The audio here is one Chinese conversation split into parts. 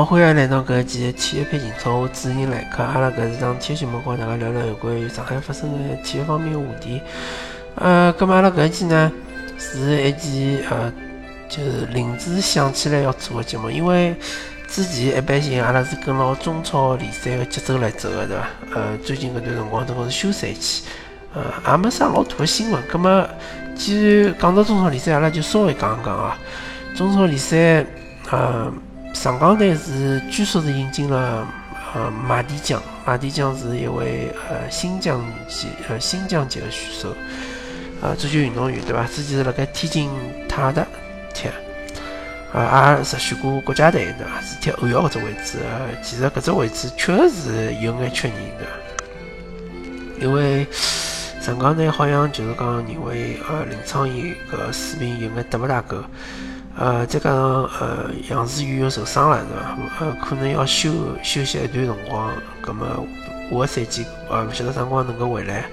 好，欢迎来到搿一期体育篇情操，我主持人来客。阿拉搿是场体育节目，跟大家聊聊有关于上海发生的体育方面的话题。呃，葛末阿拉搿一期呢，是一期呃，就是临时想起来要做的节目，因为之前一般性阿拉是跟牢中超联赛的节奏来走的，对伐？呃，最近搿段辰光正好是休赛期，呃，也没啥老大的新闻。葛末既然讲到中超联赛，阿拉就稍微讲一讲啊。中超联赛，呃。上港队是据说是引进了呃马蒂江，马蒂江是一位呃新疆籍呃新疆籍的选手，呃足球运动员对伐？之前是辣盖天津泰达踢，呃也入选过国家队对伐？是踢后腰搿只位置，其实搿只位置确实是有眼缺人的？因为上港队好像就是讲认为呃林昌义搿水平有眼搭勿大够。呃，再加上呃，杨思宇又受伤了，对伐？呃，可能要休休息一段辰光。葛么下个赛季呃，勿晓得啥辰光能够回来。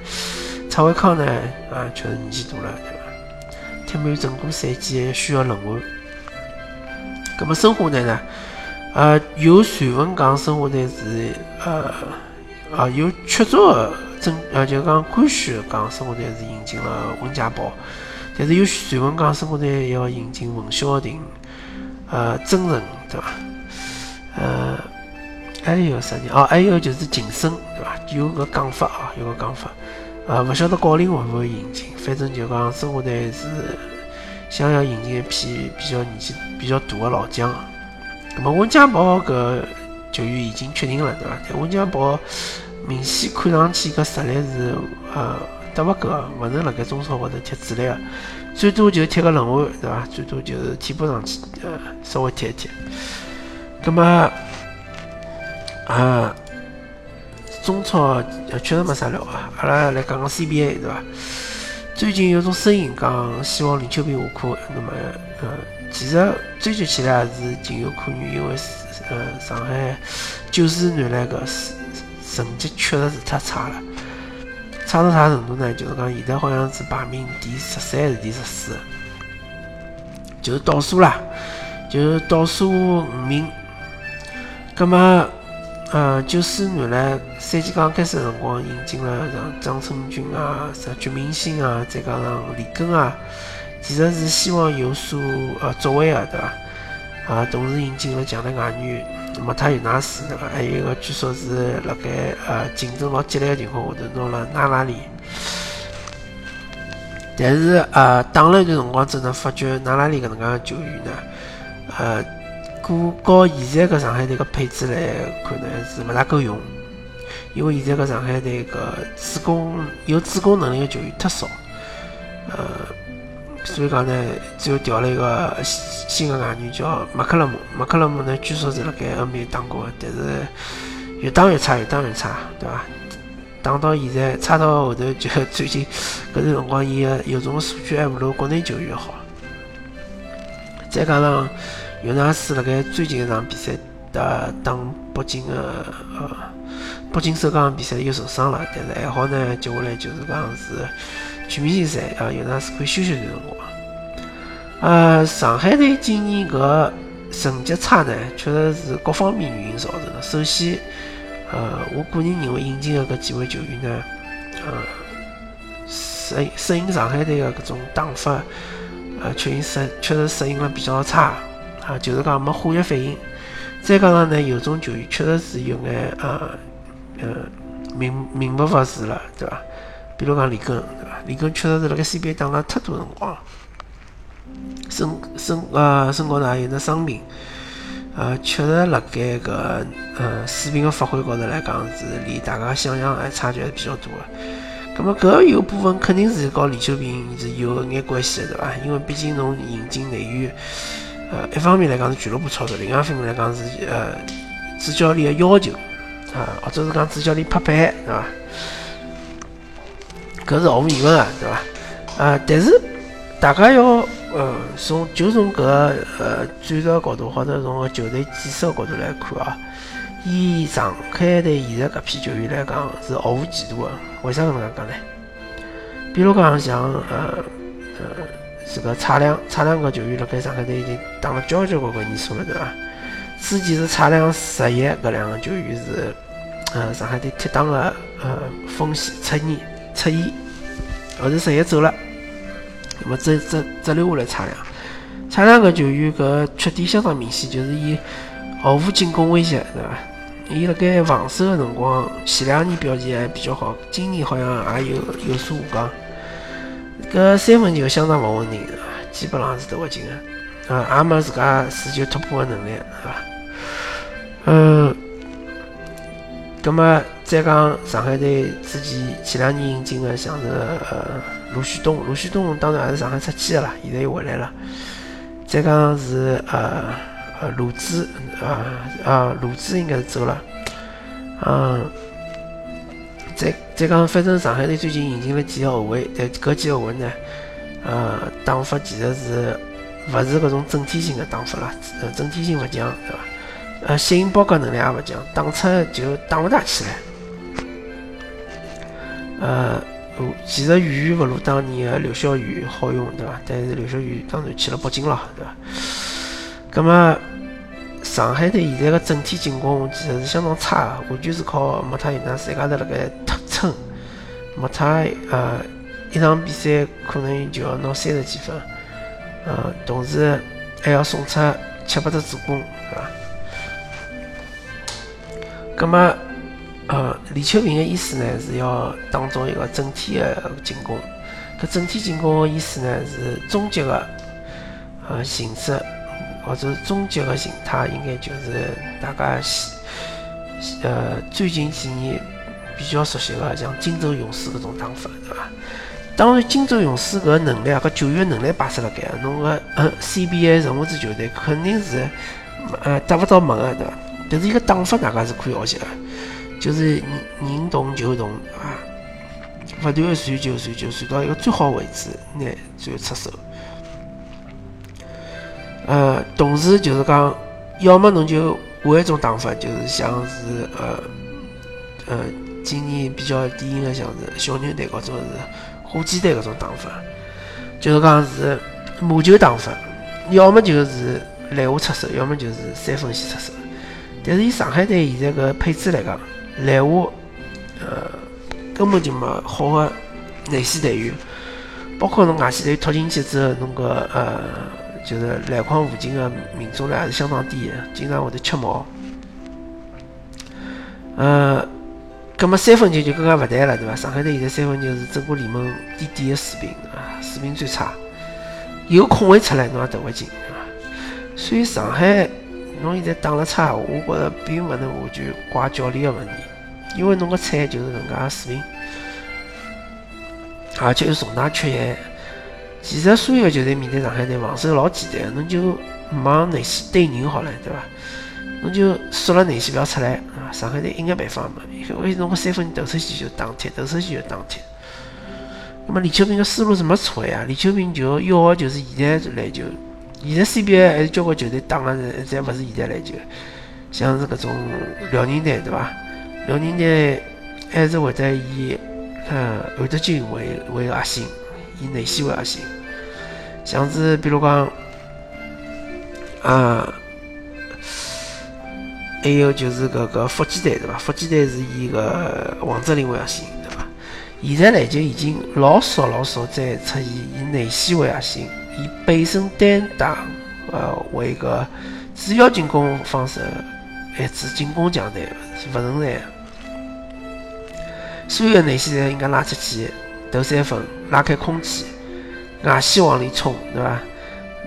蔡伟康呢，啊，确实年纪大了，对伐？踢满整个赛季需要轮换。葛么申花队呢？呃，有传闻讲申花队是呃啊有确凿的真呃，就讲官宣讲申花队是引进了温家宝。但是有传闻讲，申花队要引进冯潇霆，呃，曾诚，对伐？呃，还有啥人？哦，还有就是晋升，对伐？有个讲法啊，有个讲法，呃，勿晓得高林会勿会引进？反正就讲申花队是想要引进一批比较年纪比较大的老将。那么温家宝搿球员已经确定了，对伐？但温家宝明显看上去搿实力是呃。得勿够，勿能辣盖中超高头踢主力个，最多就踢个轮换，对伐？最多就是替补上去，呃，稍微踢一踢。葛末啊，中超确实没啥聊啊。阿拉来讲讲 CBA，对伐？最近有种声音讲希望林秋平下课，那么呃，其实追究起来也是情有可原，因为呃，上海九四年来个成绩确实是太差了。差到啥程度呢？就是讲现在好像是排名第十三还是第十四，就是倒数啦，就是倒数五名。葛么，呃，九四年来赛季刚开始的辰光，引进了像张春军啊、啥鞠明星啊，再加上李根啊，其实是希望有所呃作为的，对伐？啊，同时引进了强的外援。莫塔尤纳斯对伐？还有一个据说是辣盖呃竞争老激烈的情况下头拿了纳拉里，但是呃打了一段辰光之后，发觉纳拉里搿能介个球员呢，呃，过和现在搿上海队个配置来看呢是勿大够用，因为现在搿上海队搿主攻有主攻能力个球员太少，呃。所以讲呢，最后调了一个新的外援叫马克勒姆。马克勒姆呢，据说是辣盖 NBA 打过，但是越打越差，越打越差，对伐？打到现在，差到后头就最近搿段辰光，伊个有种数据还勿如国内球员好。再加上尤纳斯辣盖最近一场比赛打打北京的呃北京首钢比赛又受伤了，但是还好呢，接下来就是讲是。全明星赛啊，有那是可以休息段辰光。呃，上海队今年搿成绩差呢，确实是各方面原因造成的。首先，呃，我个人认为引进的搿几位球员呢，呃，适适应上海队的搿种打法，呃，确实适确实适应了比较差啊，就是讲没化学反应。再加上呢，有种球员确实是有眼呃呃名名不副实了，对伐？比如讲李根，对伐？李根确实是辣盖 CBA 打了太多辰光，身身呃身高头也有那伤病，呃，确实辣盖个呃水平个发挥高头来讲是离大家想象还差距还是比较大的。咁么搿有部分肯定是和李秋平是有眼关系的，对伐？因为毕竟侬引进内援，呃，一方面来讲是俱乐部操作，另外一方面来讲是呃主教练的要求啊，或者是讲主教练拍板，对伐？搿是毫无疑问啊，对伐？啊，但是大家要呃从就从搿呃战术角度，或者从球队建设角度来看啊，以上海队现在搿批球员来讲是毫无前途的。为啥搿能介讲呢？比如讲像呃呃这个蔡亮，蔡亮搿球员辣盖上海队已经打了交交关关年数了，对伐？之前是差两十亿，搿两个球员是，呃，上海队踢档的呃锋线侧翼，侧翼，后头十一走了，那么只只只留下来差两，差两个球员搿缺点相当明显，就是伊毫无进攻威胁，对伐？伊辣盖防守的辰光，前两年表现还比较好，今年好像也有有所下降。搿三分球相当勿稳定，基本上是投勿进的，啊，也没自家持球突破的能力，是伐？嗯，葛么再讲上海队之前前两年引进的，像是呃卢旭东，卢旭东当然也是上海出去的啦，现在又回来了。再讲是呃呃卢子啊啊卢子应该是走了，嗯，再再讲反正上海队最近引进了几个后卫，但搿几个后卫呢，呃打法其实是勿是搿种整体性的打法啦，呃整体性勿强，对伐？呃，吸引包夹能力也勿强，打出就打勿大起来。呃，其实远远勿如当年的刘晓宇好用，对伐？但是刘晓宇当然去了北京了，对伐？葛么，上海队现在的整体进攻其实是相当差的，完全是靠莫泰伊纳自家头辣盖突撑。莫泰呃，一场比赛可能就要拿三十几分，呃，同时还要送出七八只助攻，对伐？葛么，李秋平的意思呢是要打造一个整体的进攻。搿整体进攻的意思呢是终极的呃形式，或者终极的形态，应该就是大家呃最近几年比较熟悉的，像金州勇士搿种打法，对伐？当然，金州勇士搿能力啊，搿球员能力摆设辣盖，侬个呃 CBA 任何支球队肯定是呃达勿到门的，对伐？但是一个打法大家是可以学习的，就是人动就动啊，不断的传球传球传到一个最好位置，拿最后出手。呃，同时就是讲，要么侬就换一种打法，就是像是呃呃今年比较典型的像是小牛队搿种是火箭队搿种打法，就是讲是马球打法，要么就是篮下出手，要么就是三分线出手。但是以上海队现在个配置来讲，篮下呃根本就没好的内线队员，包括侬外线队拖进去之后，侬个呃就是篮筐附近的命中率还是相当低的，经常会得吃毛。呃，葛么三分球就更加勿谈了，对伐？上海队现在三分球是整个联盟垫底的水平啊，水平最差，有空位出来侬也投勿进啊，所以上海。侬现在打了差，我觉着并勿能完全怪教练的问题，因为侬个菜就是搿能介水平，而且有重大缺陷。其实所有球队面对上海队防守老简单，侬就往内线对人好了，对伐？侬就缩了内线勿要出来啊！上海队一眼办法没，因为侬个三分投出去就打铁，投出去就打铁。那么李秋平个思路是没错呀，李秋平就要的就是现在篮球。现在 CBA 还是交关球队打的是，侪勿是现代篮球，像是搿种辽宁队，对伐？辽宁队还是会得以呃韩德君为为核心，以内线为核心。像是比如讲啊，还有就是搿个福建队，对伐？福建队是以个王哲林为核心，对伐？现在篮球已经老少老少再出现以内线为核心。以背身单打，呃，为一个主要进攻方式，一支进攻强队是勿存在。所有的内线侪应该拉出去投三分，拉开空间，外线往里冲，对伐？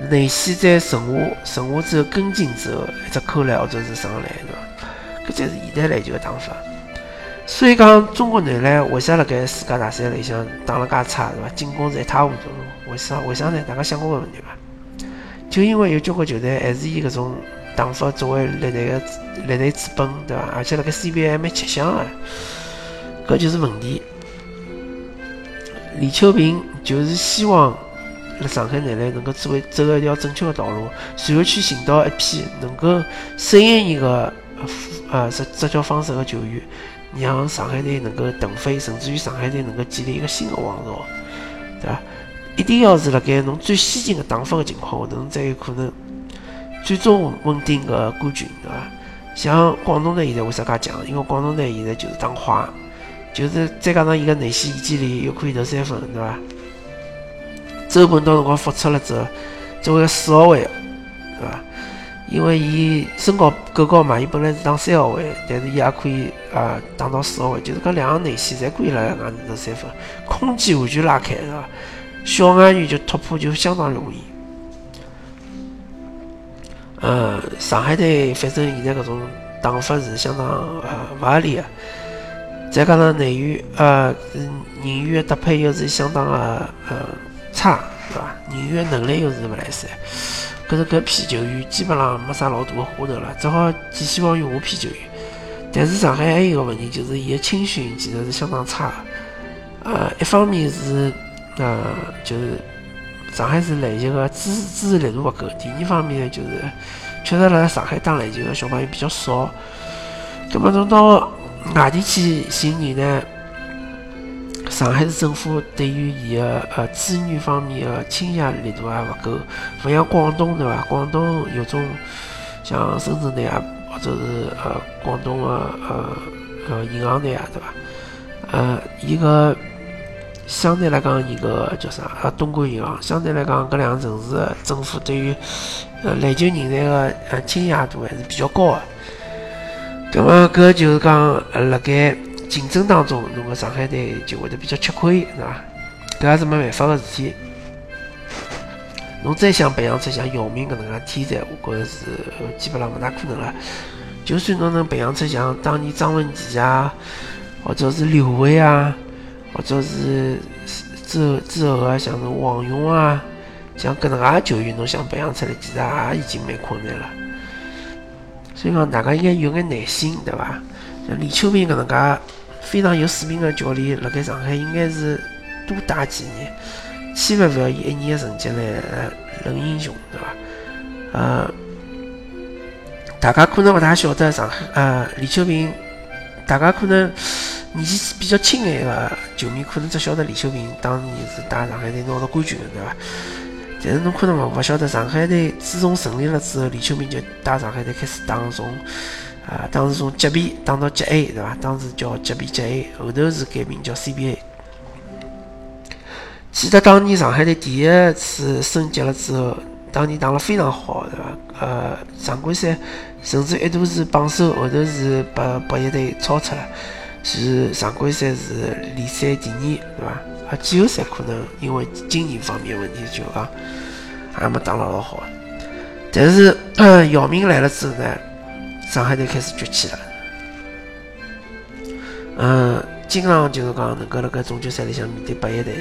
内线在顺下，顺下之后跟进之后，一只扣篮或者是上篮，对伐？搿才是现代篮球的打法。所以讲，中国男篮为啥辣盖世界大赛里向打了介差，对伐？进攻是一塌糊涂。为啥？为啥呢？大家想过搿问题伐？就因为有交关球队还是以搿种打法作为立队个立队之本，对伐？而且辣盖 CBA 还蛮吃香个，搿就是问题。李秋平就是希望辣上海男篮能够走走一条正确的道路，然后去寻到一批能够适应伊个呃呃执执教方式的球员。让上海队能够腾飞，甚至于上海队能够建立一个新的王朝，对吧？一定要是辣盖侬最先进的打法的情况下，侬才有可能最终稳定个冠军，对伐？像广东队现在为啥介强？因为广东队现在就是打花，就是再加上伊个内线易建联又可以投三分，对伐？周鹏到辰光复出了之后，作为四号位，对伐？因为伊身高够高嘛，伊本来是打三号位，但是伊也可以啊打到四号位，就是讲两个内线侪可以辣外头三分，空间完全拉开，是伐？小外援就突破就相当容易。呃，上海队反正现在搿种打法是相当呃勿合理个，再加上内援呃人员搭配又是相当个呃差，对伐？人员能力又是勿来三，搿是搿批球员基本上没啥老大个花头了，只好寄希望于下批球员。但是上海还有一个问题，就是伊个青训其实是相当差，呃，一方面是呃就是上海市篮球个支持支持力度勿够，第二方面呢就是确实辣上海打篮球个小朋友比较少，葛末侬到外地去寻人呢？上海市政府对于伊个呃资源方面个倾斜力度还勿够，勿像广东对伐？广东有种像深圳队啊，或者是呃广东个呃呃银行队啊，对伐？呃，伊个相对来讲，伊个叫啥？呃，东莞银行相对来讲，搿两个城市政府对于呃篮球人才个呃倾斜度还是比较高个。葛末搿就是讲辣盖。竞争当中，侬个上海队就会得比较吃亏，是伐？搿也是没办法个事体。侬再想培养出像姚明搿能介天才，我觉着是基本上勿大可能了。就算侬能培养出像当年张文琪啊，或者是刘伟啊，或者是之后之后个像是王勇啊，像搿能介球员，侬想培养出来，其实也已经蛮困难了。所以讲，大家应该有眼耐心，对伐？像李秋平搿能介。非常有水平的教练，辣盖上海应该是多带几年，千万勿要以一年的成绩来论英雄，对伐？呃，大家可能勿大晓得上海，呃，李秋平，大家可能年纪比较轻眼个球迷可能只晓得李秋平当年是带上海队拿到冠军的，对伐？但是侬可能勿勿晓得上海队自从成立了之后，李秋平就带上海队开始打从。啊，当时从级别打到级 A，对伐？当时叫级别级 A，后头是改名叫 CBA。记得当年上海队第一次升级了之后，当年打了非常好，对伐？呃，常规赛甚至一度是榜首，后头是被北一队超出了，是常规赛是联赛第二，对伐？啊，季后赛可能因为经营方面问题，就讲还没打了老好。但是姚明来了之后呢？上海队开始崛起了，嗯，经常就是讲能够辣盖总决赛里向面对八一队，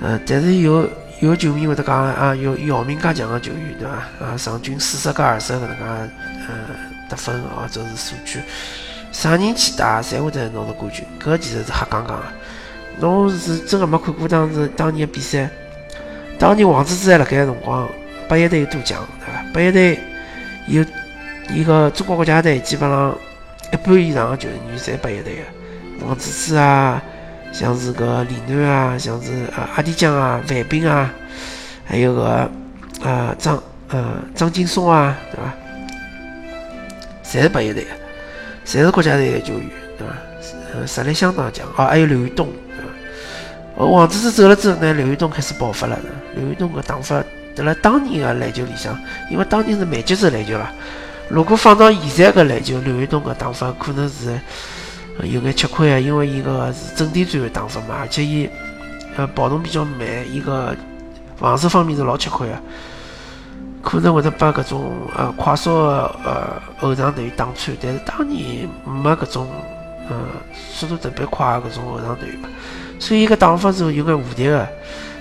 嗯，但是有有球迷会得讲啊，有姚明介强个球员对伐？啊，场均四十加二十搿能介，嗯，得分或者是数据，啥人去打，侪会得拿到冠军，搿其实是瞎讲讲个。侬是真个没看过当时当年比赛？当年王治郅还辣盖个辰光，八一队有多强，对伐？八一队有。伊个中国国家队基本上一半以上的球员侪八一队个，王治郅啊，像是个李楠啊，像是啊阿迪江啊、范斌啊，还有个啊张呃张劲松啊，对伐？侪是八一队个，侪是国家队的球员，对伐？实力相当强。哦，还有刘玉东，对伐？哦，王治郅走了之后呢，刘玉东开始爆发了。刘玉东个打法，在辣当年个篮球里向，因为当年是慢节奏篮球了。如果放到现在个篮球，刘玉东个打法可能是有眼吃亏啊，因为伊个是阵地战个打法嘛，而且伊呃跑动比较慢，伊个防守方面是老吃亏啊，可能会得把搿种呃快速呃后场队员打穿。但是当年没搿种呃速度特别快个搿种后场队嘛，所以伊个打法是有眼无敌个，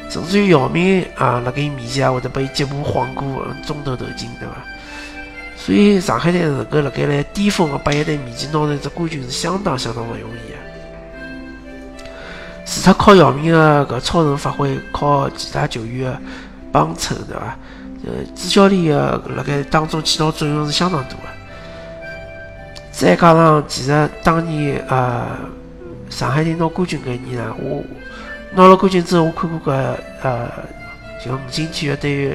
甚至于姚明啊辣盖伊面前也会得把伊脚步晃过，中投投进，对伐？所以上海队能够辣盖来巅峰的八一队面前拿到一只冠军是相当相当勿容易的。除脱靠姚明的搿超神发挥，靠其他球员的帮衬，对伐？呃，主教练的辣盖当中起到作用是相当大的。再加上其实当年呃上海队拿冠军搿一年呢，我拿了冠军之后，我看过搿呃就五星体育对于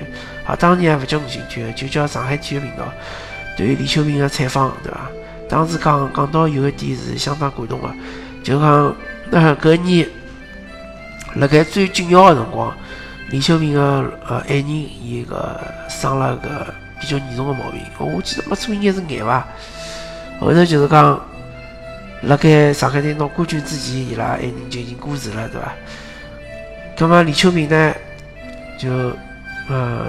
啊，当年还不叫五星体育，就叫上海体育频道对于李秋平的采访，对伐？当时讲讲到有一点是相当感动的，就讲那搿年辣盖最紧要的辰光，李秋平的呃爱人伊个生了个比较严重的毛病，我记得没错应该是癌伐。后头就是讲辣盖上海队拿冠军之前，伊拉爱人就已经过世了，对伐？葛末李秋平呢，就呃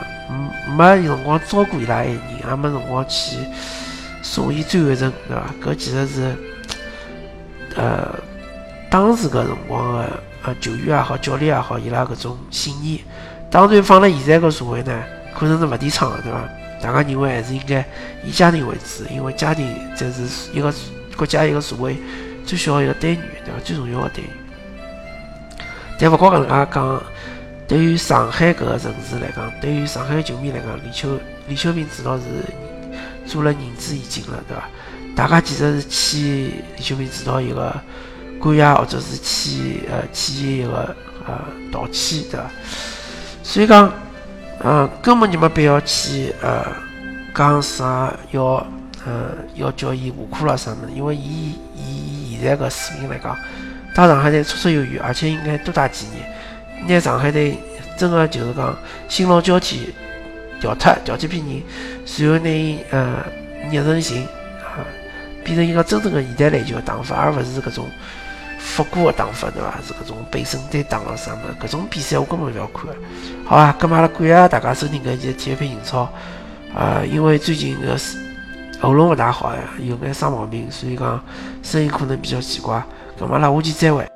没辰光照顾伊拉爱人，也没辰光去。送伊最后一程，对伐？搿其实是，呃，当时搿辰光个呃球员也好，教练也好，伊拉搿种信念。当然放辣现在搿社会呢，可能是勿提倡个，对伐？大家认为还是应该以家庭为主，因为家庭才是一个国家一个社会最需要一个单元，对伐？最重要个单元。但勿光搿能介讲，对于上海搿个城市来讲，对于上海球迷来讲，李秋李秋平指导是。做了仁至义尽了，对伐？大家其实是欠李秋平指导一个感谢，或者是欠呃欠伊一个呃道歉，对伐？所以讲，嗯，根本就没必要去呃讲啥要呃要叫伊下课了啥么，因为伊以现在个水平来讲，打上海队绰绰有余，而且应该多打几年，拿上海队真的就是讲新老交替。调脱，调几批人，随后拿伊呃捏成型啊，变成一个真正的现代篮球的打法，而勿是搿种复古的打法，对伐？是搿种背身单打了啥么？搿种比赛我根本勿要看。好啊，咁阿拉感谢大家收听搿一期体育配英超啊，因为最近个喉咙勿大好呀，有眼生毛病，所以讲声音可能比较奇怪。咁阿拉下期再会。